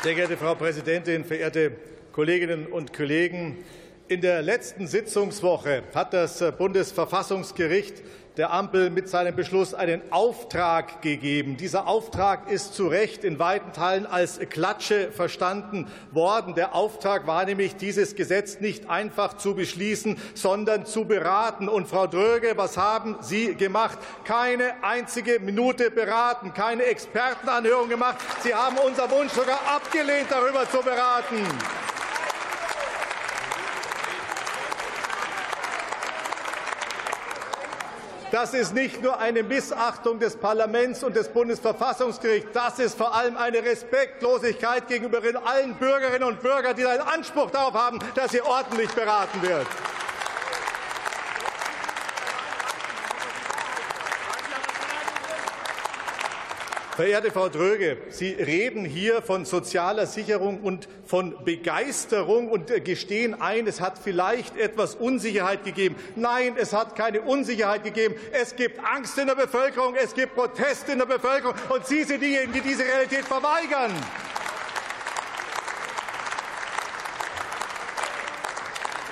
Sehr geehrte Frau Präsidentin, verehrte Kolleginnen und Kollegen! In der letzten Sitzungswoche hat das Bundesverfassungsgericht der Ampel mit seinem Beschluss einen Auftrag gegeben. Dieser Auftrag ist zu Recht in weiten Teilen als Klatsche verstanden worden. Der Auftrag war nämlich, dieses Gesetz nicht einfach zu beschließen, sondern zu beraten. Und Frau Dröge, was haben Sie gemacht? Keine einzige Minute beraten, keine Expertenanhörung gemacht. Sie haben unser Wunsch sogar abgelehnt, darüber zu beraten. Das ist nicht nur eine Missachtung des Parlaments und des Bundesverfassungsgerichts, das ist vor allem eine Respektlosigkeit gegenüber allen Bürgerinnen und Bürgern, die einen Anspruch darauf haben, dass hier ordentlich beraten wird. Verehrte Frau Dröge, Sie reden hier von sozialer Sicherung und von Begeisterung und gestehen ein, es hat vielleicht etwas Unsicherheit gegeben. Nein, es hat keine Unsicherheit gegeben. Es gibt Angst in der Bevölkerung, es gibt Proteste in der Bevölkerung, und Sie sind diejenigen, die diese Realität verweigern.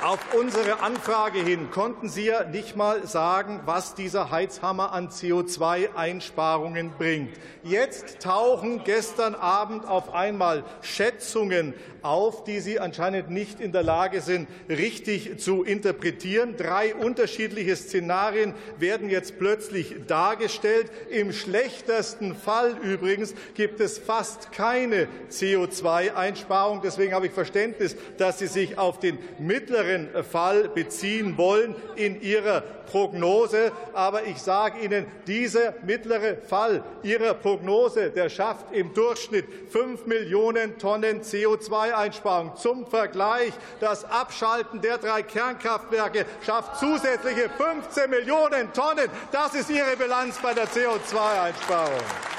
Auf unsere Anfrage hin konnten Sie ja nicht mal sagen, was dieser Heizhammer an CO2-Einsparungen bringt. Jetzt tauchen gestern Abend auf einmal Schätzungen auf, die Sie anscheinend nicht in der Lage sind, richtig zu interpretieren. Drei unterschiedliche Szenarien werden jetzt plötzlich dargestellt. Im schlechtesten Fall übrigens gibt es fast keine CO2-Einsparung. Deswegen habe ich Verständnis, dass Sie sich auf den mittleren anderen Fall beziehen wollen in Ihrer Prognose. Aber ich sage Ihnen, dieser mittlere Fall Ihrer Prognose, der schafft im Durchschnitt 5 Millionen Tonnen CO2-Einsparung. Zum Vergleich, das Abschalten der drei Kernkraftwerke schafft zusätzliche 15 Millionen Tonnen. Das ist Ihre Bilanz bei der CO2-Einsparung.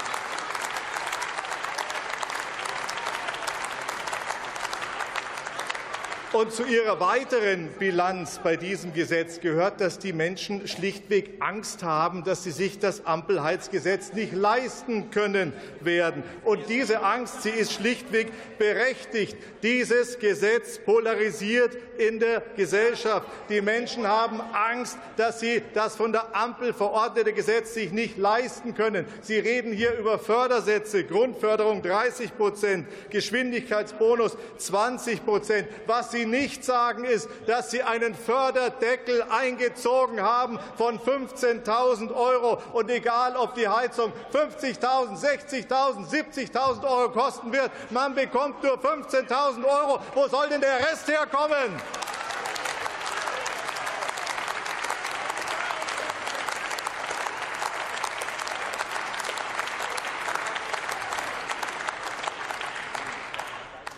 Und zu Ihrer weiteren Bilanz bei diesem Gesetz gehört, dass die Menschen schlichtweg Angst haben, dass sie sich das Ampelheizgesetz nicht leisten können werden. Und diese Angst, sie ist schlichtweg berechtigt. Dieses Gesetz polarisiert in der Gesellschaft. Die Menschen haben Angst, dass sie das von der Ampel verordnete Gesetz sich nicht leisten können. Sie reden hier über Fördersätze, Grundförderung 30% Geschwindigkeitsbonus 20 Was Sie nicht sagen, ist, dass Sie einen Förderdeckel eingezogen haben von 15.000 Euro. Und egal, ob die Heizung 50.000, 60.000, 70.000 Euro kosten wird, man bekommt nur 15.000 Euro. Wo soll denn der Rest herkommen?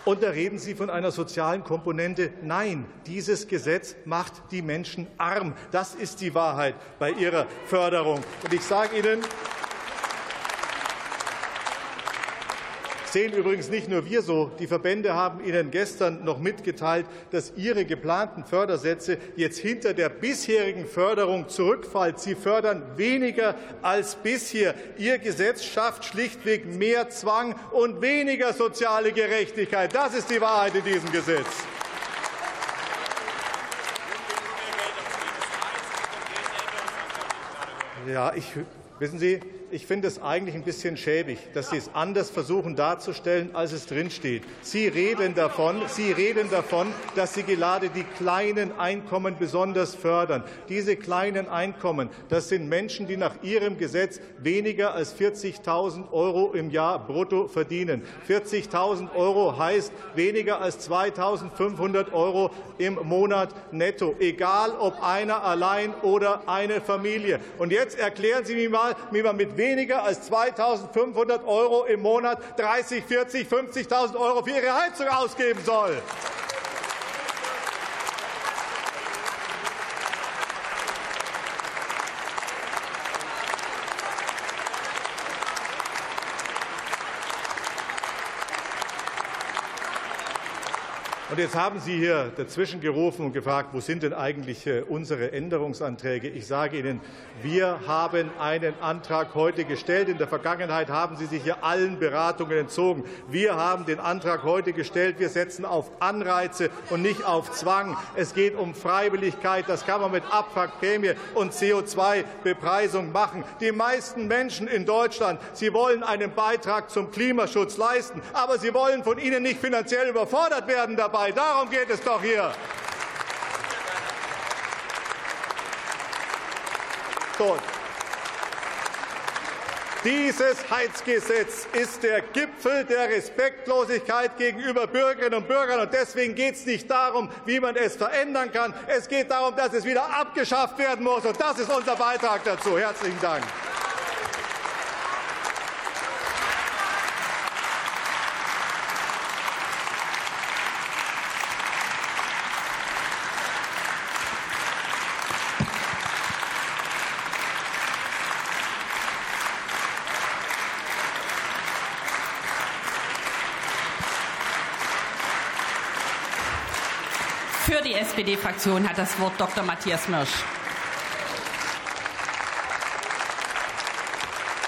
Und da reden Sie von einer sozialen Komponente. Nein, dieses Gesetz macht die Menschen arm. Das ist die Wahrheit bei Ihrer Förderung. Und ich sage Ihnen, sehen übrigens nicht nur wir so. Die Verbände haben Ihnen gestern noch mitgeteilt, dass Ihre geplanten Fördersätze jetzt hinter der bisherigen Förderung zurückfallen. Sie fördern weniger als bisher. Ihr Gesetz schafft schlichtweg mehr Zwang und weniger soziale Gerechtigkeit. Das ist die Wahrheit in diesem Gesetz. Ja, ich, wissen Sie, ich finde es eigentlich ein bisschen schäbig, dass Sie es anders versuchen darzustellen, als es drinsteht. Sie reden davon, Sie reden davon, dass Sie gerade die kleinen Einkommen besonders fördern. Diese kleinen Einkommen, das sind Menschen, die nach Ihrem Gesetz weniger als 40.000 Euro im Jahr brutto verdienen. 40.000 Euro heißt weniger als 2.500 Euro im Monat netto, egal ob einer allein oder eine Familie. Und jetzt erklären Sie mir mal, wie man mit weniger als 2.500 Euro im Monat 30, 40, 50.000 Euro für ihre Heizung ausgeben soll. Und jetzt haben Sie hier dazwischen gerufen und gefragt, wo sind denn eigentlich äh, unsere Änderungsanträge? Ich sage Ihnen, wir haben einen Antrag heute gestellt. In der Vergangenheit haben Sie sich hier allen Beratungen entzogen. Wir haben den Antrag heute gestellt. Wir setzen auf Anreize und nicht auf Zwang. Es geht um Freiwilligkeit. Das kann man mit Abwrackprämie und CO2-Bepreisung machen. Die meisten Menschen in Deutschland, sie wollen einen Beitrag zum Klimaschutz leisten, aber sie wollen von Ihnen nicht finanziell überfordert werden dabei dabei. Darum geht es doch hier. So. Dieses Heizgesetz ist der Gipfel der Respektlosigkeit gegenüber Bürgerinnen und Bürgern. Und deswegen geht es nicht darum, wie man es verändern kann. Es geht darum, dass es wieder abgeschafft werden muss. Und das ist unser Beitrag dazu. Herzlichen Dank. Für die SPD-Fraktion hat das Wort Dr. Matthias Mirsch.